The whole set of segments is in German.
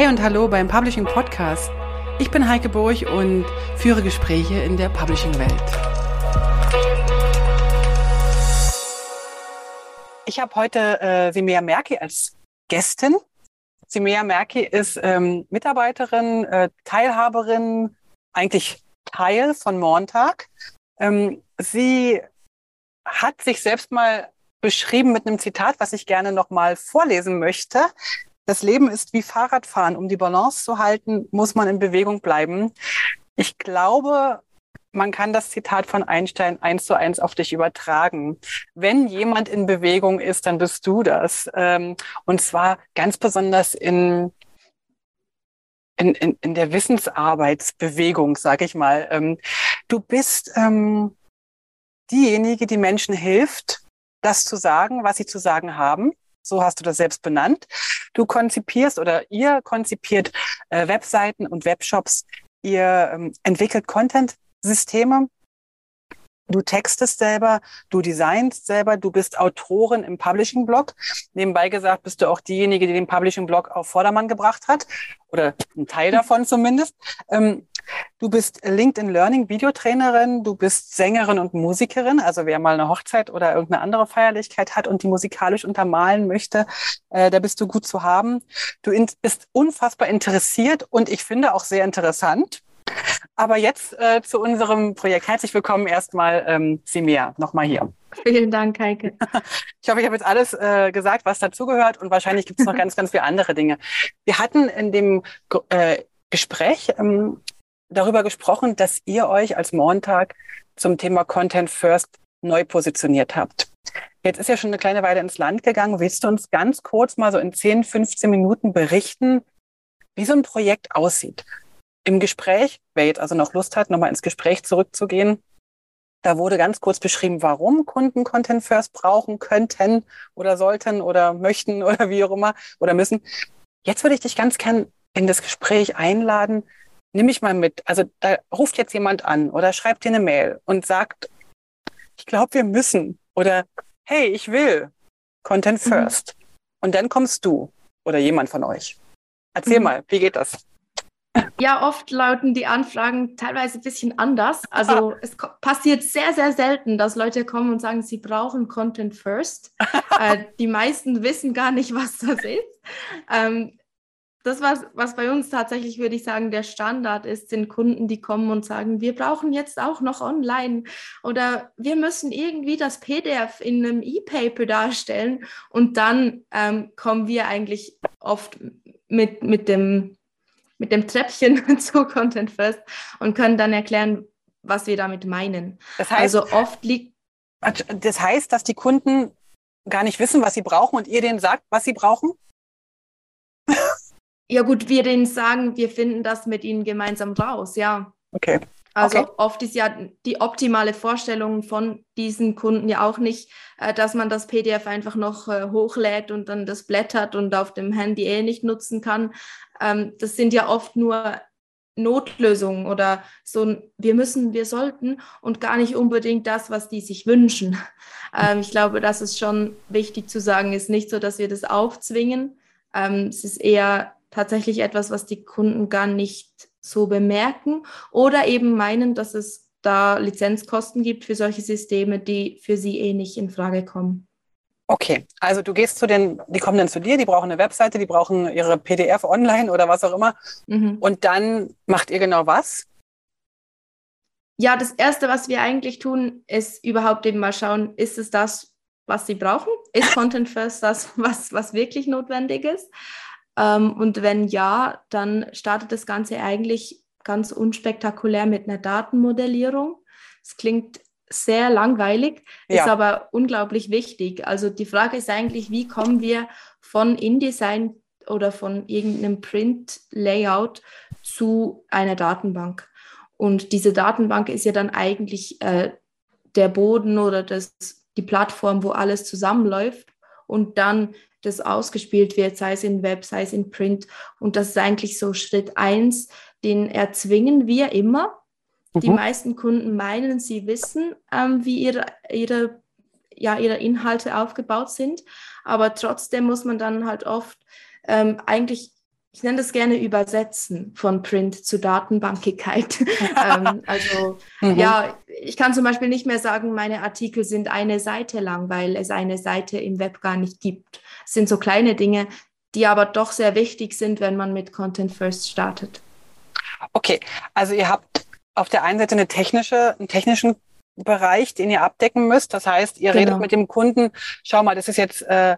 Hey und hallo beim Publishing Podcast. Ich bin Heike Burg und führe Gespräche in der Publishing-Welt. Ich habe heute äh, Simea Merki als Gästin. Simea Merki ist ähm, Mitarbeiterin, äh, Teilhaberin, eigentlich Teil von Montag. Ähm, sie hat sich selbst mal beschrieben mit einem Zitat, was ich gerne noch mal vorlesen möchte. Das Leben ist wie Fahrradfahren. Um die Balance zu halten, muss man in Bewegung bleiben. Ich glaube, man kann das Zitat von Einstein eins zu eins auf dich übertragen. Wenn jemand in Bewegung ist, dann bist du das. Ähm, und zwar ganz besonders in, in, in, in der Wissensarbeitsbewegung, sag ich mal. Ähm, du bist ähm, diejenige, die Menschen hilft, das zu sagen, was sie zu sagen haben. So hast du das selbst benannt. Du konzipierst oder ihr konzipiert äh, Webseiten und Webshops. Ihr ähm, entwickelt Content-Systeme. Du textest selber, du designst selber, du bist Autorin im Publishing-Blog. Nebenbei gesagt bist du auch diejenige, die den Publishing-Blog auf Vordermann gebracht hat oder ein Teil davon zumindest. Ähm, Du bist LinkedIn Learning Videotrainerin, du bist Sängerin und Musikerin. Also wer mal eine Hochzeit oder irgendeine andere Feierlichkeit hat und die musikalisch untermalen möchte, äh, da bist du gut zu haben. Du bist unfassbar interessiert und ich finde auch sehr interessant. Aber jetzt äh, zu unserem Projekt. Herzlich willkommen erstmal, ähm, Simea, nochmal hier. Vielen Dank, Heike. Ich hoffe, ich habe jetzt alles äh, gesagt, was dazugehört und wahrscheinlich gibt es noch ganz, ganz viele andere Dinge. Wir hatten in dem äh, Gespräch ähm, darüber gesprochen, dass ihr euch als Montag zum Thema Content First neu positioniert habt. Jetzt ist ja schon eine kleine Weile ins Land gegangen. Willst du uns ganz kurz mal so in 10, 15 Minuten berichten, wie so ein Projekt aussieht? Im Gespräch, wer jetzt also noch Lust hat, nochmal ins Gespräch zurückzugehen, da wurde ganz kurz beschrieben, warum Kunden Content First brauchen könnten oder sollten oder möchten oder wie auch immer oder müssen. Jetzt würde ich dich ganz gern in das Gespräch einladen, nimm mich mal mit. Also da ruft jetzt jemand an oder schreibt dir eine Mail und sagt, ich glaube, wir müssen oder hey, ich will Content mhm. First. Mhm. Und dann kommst du oder jemand von euch. Erzähl mhm. mal, wie geht das? Ja, oft lauten die Anfragen teilweise ein bisschen anders. Also es passiert sehr, sehr selten, dass Leute kommen und sagen, sie brauchen Content First. äh, die meisten wissen gar nicht, was das ist. Ähm, das, was, was bei uns tatsächlich, würde ich sagen, der Standard ist, sind Kunden, die kommen und sagen, wir brauchen jetzt auch noch online oder wir müssen irgendwie das PDF in einem E-Paper darstellen und dann ähm, kommen wir eigentlich oft mit, mit, dem, mit dem Treppchen zu Content First und können dann erklären, was wir damit meinen. Das heißt, also oft liegt. Das heißt, dass die Kunden gar nicht wissen, was sie brauchen und ihr denen sagt, was sie brauchen? Ja gut, wir denen sagen, wir finden das mit ihnen gemeinsam raus, ja. Okay. Also okay. oft ist ja die optimale Vorstellung von diesen Kunden ja auch nicht, äh, dass man das PDF einfach noch äh, hochlädt und dann das blättert und auf dem Handy eh nicht nutzen kann. Ähm, das sind ja oft nur Notlösungen oder so, wir müssen, wir sollten und gar nicht unbedingt das, was die sich wünschen. Ähm, ich glaube, das ist schon wichtig zu sagen, ist nicht so, dass wir das aufzwingen. Ähm, es ist eher tatsächlich etwas, was die Kunden gar nicht so bemerken oder eben meinen, dass es da Lizenzkosten gibt für solche Systeme, die für sie eh nicht in Frage kommen. Okay, also du gehst zu den, die kommen dann zu dir, die brauchen eine Webseite, die brauchen ihre PDF online oder was auch immer. Mhm. Und dann macht ihr genau was? Ja, das Erste, was wir eigentlich tun, ist überhaupt eben mal schauen, ist es das, was sie brauchen? Ist Content First das, was, was wirklich notwendig ist? Ähm, und wenn ja, dann startet das Ganze eigentlich ganz unspektakulär mit einer Datenmodellierung. Es klingt sehr langweilig, ja. ist aber unglaublich wichtig. Also die Frage ist eigentlich, wie kommen wir von InDesign oder von irgendeinem Print-Layout zu einer Datenbank? Und diese Datenbank ist ja dann eigentlich äh, der Boden oder das, die Plattform, wo alles zusammenläuft. Und dann das ausgespielt wird, sei es in Web, sei es in Print. Und das ist eigentlich so Schritt eins, den erzwingen wir immer. Mhm. Die meisten Kunden meinen, sie wissen, ähm, wie ihre, ihre, ja, ihre Inhalte aufgebaut sind. Aber trotzdem muss man dann halt oft ähm, eigentlich ich nenne das gerne Übersetzen von Print zu Datenbankigkeit. ähm, also mhm. ja, ich kann zum Beispiel nicht mehr sagen, meine Artikel sind eine Seite lang, weil es eine Seite im Web gar nicht gibt. Es sind so kleine Dinge, die aber doch sehr wichtig sind, wenn man mit Content First startet. Okay, also ihr habt auf der einen Seite eine technische, einen technischen Bereich, den ihr abdecken müsst. Das heißt, ihr genau. redet mit dem Kunden, schau mal, das ist jetzt äh,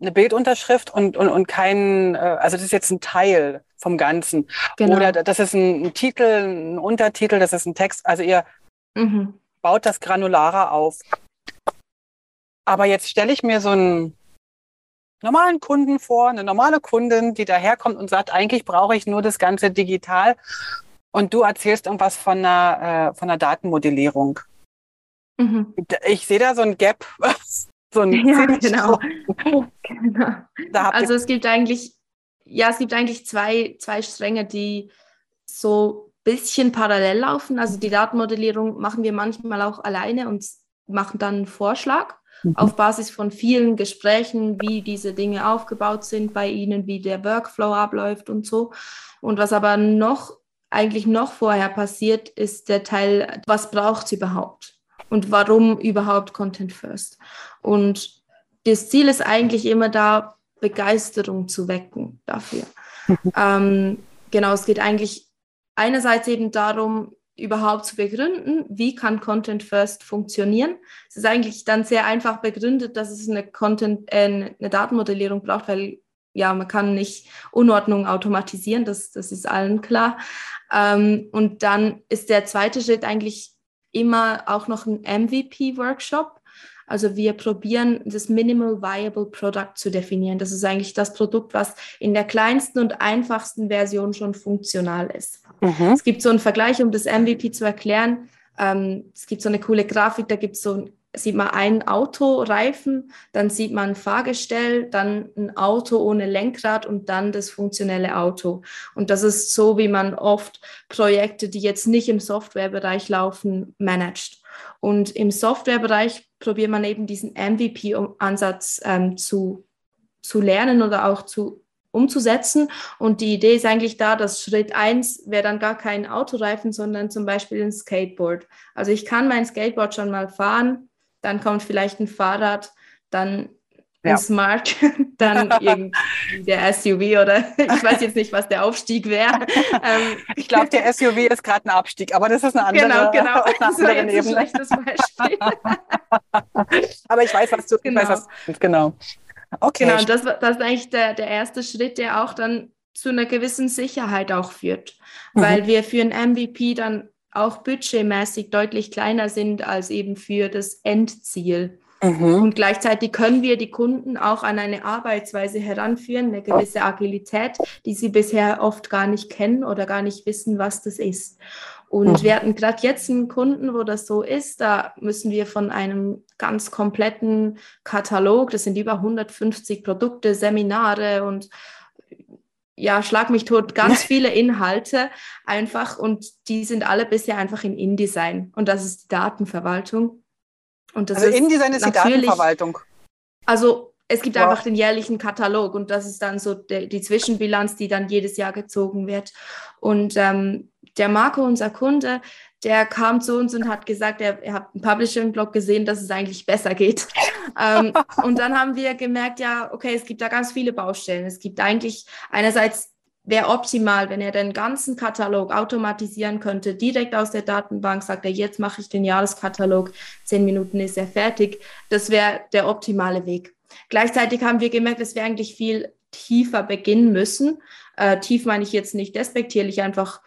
eine Bildunterschrift und, und, und kein, äh, also das ist jetzt ein Teil vom Ganzen. Genau. Oder das ist ein, ein, Titel, ein Untertitel, das ist ein Text. Also ihr mhm. baut das granularer auf. Aber jetzt stelle ich mir so einen normalen Kunden vor, eine normale Kundin, die daherkommt und sagt, eigentlich brauche ich nur das Ganze digital. Und du erzählst irgendwas von einer, äh, von einer Datenmodellierung. Mhm. Ich sehe da so ein Gap. so ein ja, genau. genau. Also es gibt eigentlich, ja, es gibt eigentlich zwei, zwei Stränge, die so bisschen parallel laufen. Also die Datenmodellierung machen wir manchmal auch alleine und machen dann einen Vorschlag mhm. auf Basis von vielen Gesprächen, wie diese Dinge aufgebaut sind bei Ihnen, wie der Workflow abläuft und so. Und was aber noch eigentlich noch vorher passiert, ist der Teil, was braucht es überhaupt? und warum überhaupt Content First. Und das Ziel ist eigentlich immer da, Begeisterung zu wecken dafür. ähm, genau, es geht eigentlich einerseits eben darum, überhaupt zu begründen, wie kann Content First funktionieren. Es ist eigentlich dann sehr einfach begründet, dass es eine Content, äh, eine Datenmodellierung braucht, weil ja, man kann nicht Unordnung automatisieren, das, das ist allen klar. Ähm, und dann ist der zweite Schritt eigentlich immer auch noch ein MVP-Workshop. Also wir probieren das Minimal Viable Product zu definieren. Das ist eigentlich das Produkt, was in der kleinsten und einfachsten Version schon funktional ist. Mhm. Es gibt so einen Vergleich, um das MVP zu erklären. Ähm, es gibt so eine coole Grafik, da gibt es so ein sieht man ein Autoreifen, dann sieht man ein Fahrgestell, dann ein Auto ohne Lenkrad und dann das funktionelle Auto. Und das ist so, wie man oft Projekte, die jetzt nicht im Softwarebereich laufen, managt. Und im Softwarebereich probiert man eben diesen MVP-Ansatz ähm, zu, zu lernen oder auch zu umzusetzen. Und die Idee ist eigentlich da, dass Schritt eins wäre dann gar kein Autoreifen, sondern zum Beispiel ein Skateboard. Also ich kann mein Skateboard schon mal fahren, dann kommt vielleicht ein Fahrrad, dann ja. Smart, dann irgendwie der SUV oder ich weiß jetzt nicht, was der Aufstieg wäre. Ähm, ich glaube, der SUV ist gerade ein Abstieg, aber das ist eine andere, genau, genau. Andere das ist ein schlechtes Beispiel. aber ich weiß, was du genau. Ich weiß, was, genau. Okay. Genau, das, das ist eigentlich der, der erste Schritt, der auch dann zu einer gewissen Sicherheit auch führt, mhm. weil wir für ein MVP dann auch budgetmäßig deutlich kleiner sind als eben für das Endziel. Mhm. Und gleichzeitig können wir die Kunden auch an eine Arbeitsweise heranführen, eine gewisse Agilität, die sie bisher oft gar nicht kennen oder gar nicht wissen, was das ist. Und mhm. wir hatten gerade jetzt einen Kunden, wo das so ist. Da müssen wir von einem ganz kompletten Katalog, das sind über 150 Produkte, Seminare und ja, schlag mich tot, ganz viele Inhalte einfach und die sind alle bisher einfach in InDesign und das ist die Datenverwaltung. Und das also ist InDesign ist die Datenverwaltung. Also es gibt wow. einfach den jährlichen Katalog und das ist dann so de, die Zwischenbilanz, die dann jedes Jahr gezogen wird. Und ähm, der Marco, unser Kunde, der kam zu uns und hat gesagt, er, er hat einen Publishing-Blog gesehen, dass es eigentlich besser geht. ähm, und dann haben wir gemerkt, ja, okay, es gibt da ganz viele Baustellen. Es gibt eigentlich einerseits wäre optimal, wenn er den ganzen Katalog automatisieren könnte, direkt aus der Datenbank, sagt er, jetzt mache ich den Jahreskatalog, zehn Minuten ist er fertig. Das wäre der optimale Weg. Gleichzeitig haben wir gemerkt, dass wir eigentlich viel tiefer beginnen müssen. Äh, tief meine ich jetzt nicht despektierlich, einfach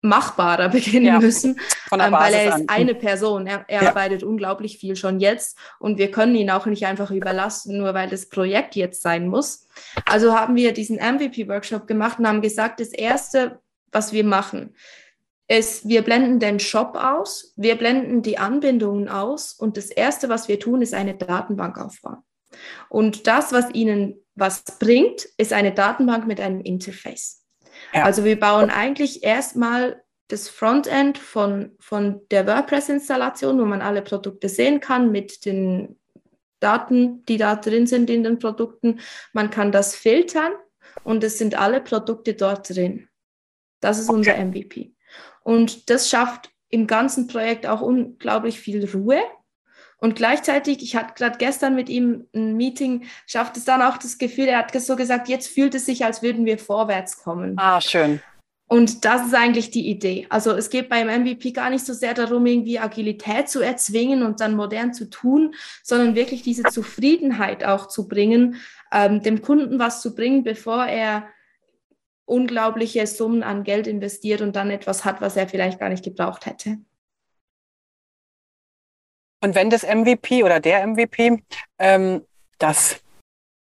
machbarer beginnen ja, müssen, ähm, weil er ist an. eine Person. Er, er ja. arbeitet unglaublich viel schon jetzt und wir können ihn auch nicht einfach überlassen, nur weil das Projekt jetzt sein muss. Also haben wir diesen MVP-Workshop gemacht und haben gesagt, das Erste, was wir machen, ist, wir blenden den Shop aus, wir blenden die Anbindungen aus und das Erste, was wir tun, ist eine Datenbank aufbauen. Und das, was ihnen was bringt, ist eine Datenbank mit einem Interface. Ja. Also wir bauen eigentlich erstmal das Frontend von, von der WordPress-Installation, wo man alle Produkte sehen kann mit den Daten, die da drin sind in den Produkten. Man kann das filtern und es sind alle Produkte dort drin. Das ist okay. unser MVP. Und das schafft im ganzen Projekt auch unglaublich viel Ruhe. Und gleichzeitig, ich hatte gerade gestern mit ihm ein Meeting, schafft es dann auch das Gefühl, er hat so gesagt, jetzt fühlt es sich, als würden wir vorwärts kommen. Ah, schön. Und das ist eigentlich die Idee. Also es geht beim MVP gar nicht so sehr darum, irgendwie Agilität zu erzwingen und dann modern zu tun, sondern wirklich diese Zufriedenheit auch zu bringen, ähm, dem Kunden was zu bringen, bevor er unglaubliche Summen an Geld investiert und dann etwas hat, was er vielleicht gar nicht gebraucht hätte. Und wenn das MVP oder der MVP, ähm, das,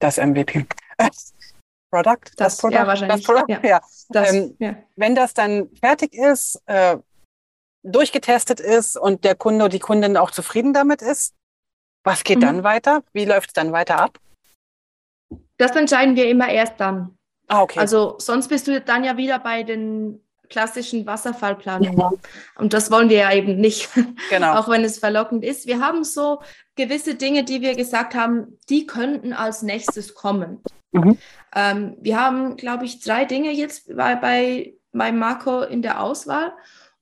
das MVP, Product, das, das Product, ja, wahrscheinlich. Das Product, ja. ja. Das, ähm, ja. Wenn das dann fertig ist, äh, durchgetestet ist und der Kunde oder die Kundin auch zufrieden damit ist, was geht mhm. dann weiter? Wie läuft es dann weiter ab? Das entscheiden wir immer erst dann. Ah, okay. Also sonst bist du dann ja wieder bei den klassischen Wasserfallplanungen. Ja. Und das wollen wir ja eben nicht, genau. auch wenn es verlockend ist. Wir haben so gewisse Dinge, die wir gesagt haben, die könnten als nächstes kommen. Mhm. Ähm, wir haben, glaube ich, drei Dinge jetzt bei, bei, bei Marco in der Auswahl.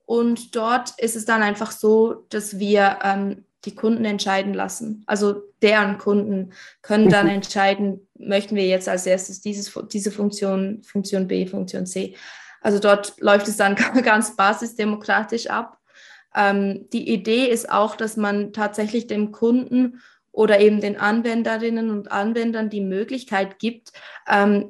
Und dort ist es dann einfach so, dass wir ähm, die Kunden entscheiden lassen. Also deren Kunden können dann mhm. entscheiden, möchten wir jetzt als erstes dieses, diese Funktion, Funktion B, Funktion C. Also dort läuft es dann ganz basisdemokratisch ab. Ähm, die Idee ist auch, dass man tatsächlich dem Kunden oder eben den Anwenderinnen und Anwendern die Möglichkeit gibt, ähm,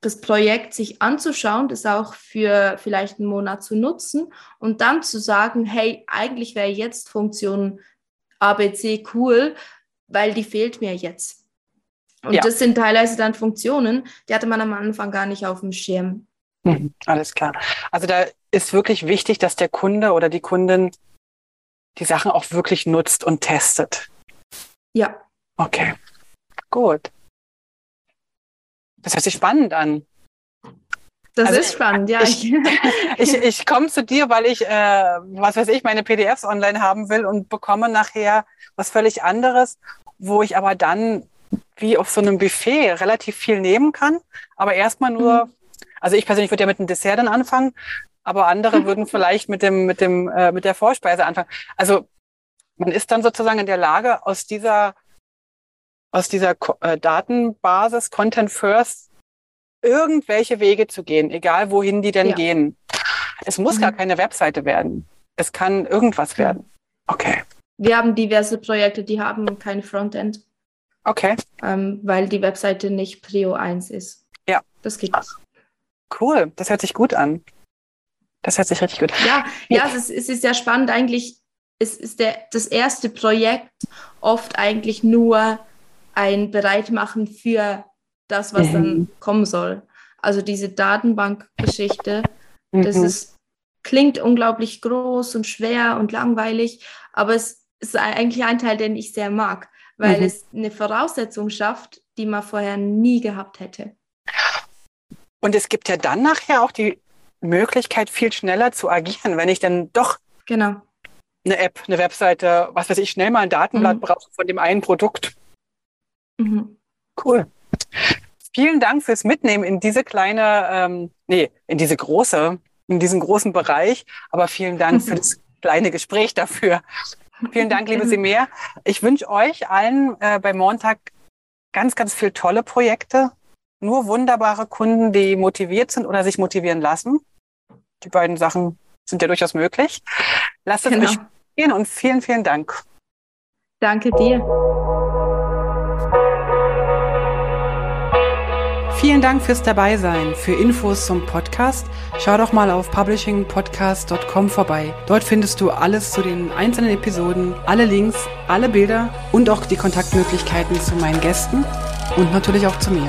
das Projekt sich anzuschauen, das auch für vielleicht einen Monat zu nutzen und dann zu sagen, hey, eigentlich wäre jetzt Funktion ABC cool, weil die fehlt mir jetzt. Und ja. das sind teilweise dann Funktionen, die hatte man am Anfang gar nicht auf dem Schirm. Mhm, alles klar. Also da ist wirklich wichtig, dass der Kunde oder die Kundin die Sachen auch wirklich nutzt und testet. Ja. Okay. Gut. Das hört sich spannend an. Das also ist spannend, ja. Ich, ich, ich komme zu dir, weil ich, äh, was weiß ich, meine PDFs online haben will und bekomme nachher was völlig anderes, wo ich aber dann wie auf so einem Buffet relativ viel nehmen kann, aber erstmal nur, mhm. Also ich persönlich würde ja mit einem Dessert dann anfangen, aber andere würden vielleicht mit dem, mit dem, äh, mit der Vorspeise anfangen. Also man ist dann sozusagen in der Lage, aus dieser, aus dieser äh, Datenbasis Content First irgendwelche Wege zu gehen, egal wohin die denn ja. gehen. Es muss mhm. gar keine Webseite werden. Es kann irgendwas werden. Okay. Wir haben diverse Projekte, die haben kein Frontend. Okay. Ähm, weil die Webseite nicht Prio 1 ist. Ja. Das gibt es. Cool, das hört sich gut an. Das hört sich richtig gut an. Ja, ja, es ist, es ist sehr spannend. Eigentlich es ist der, das erste Projekt oft eigentlich nur ein Bereitmachen für das, was mhm. dann kommen soll. Also diese Datenbankgeschichte, mhm. das ist, klingt unglaublich groß und schwer und langweilig, aber es ist eigentlich ein Teil, den ich sehr mag, weil mhm. es eine Voraussetzung schafft, die man vorher nie gehabt hätte. Und es gibt ja dann nachher auch die Möglichkeit, viel schneller zu agieren, wenn ich dann doch genau. eine App, eine Webseite, was weiß ich, schnell mal ein Datenblatt mhm. brauche von dem einen Produkt. Mhm. Cool. Vielen Dank fürs Mitnehmen in diese kleine, ähm, nee, in diese große, in diesen großen Bereich. Aber vielen Dank für das kleine Gespräch dafür. Vielen Dank, liebe Semer. Ich wünsche euch allen äh, bei Montag ganz, ganz viele tolle Projekte. Nur wunderbare Kunden, die motiviert sind oder sich motivieren lassen. Die beiden Sachen sind ja durchaus möglich. Lasst es genau. euch gehen und vielen, vielen Dank. Danke dir. Vielen Dank fürs Dabeisein. Für Infos zum Podcast schau doch mal auf publishingpodcast.com vorbei. Dort findest du alles zu den einzelnen Episoden, alle Links, alle Bilder und auch die Kontaktmöglichkeiten zu meinen Gästen und natürlich auch zu mir.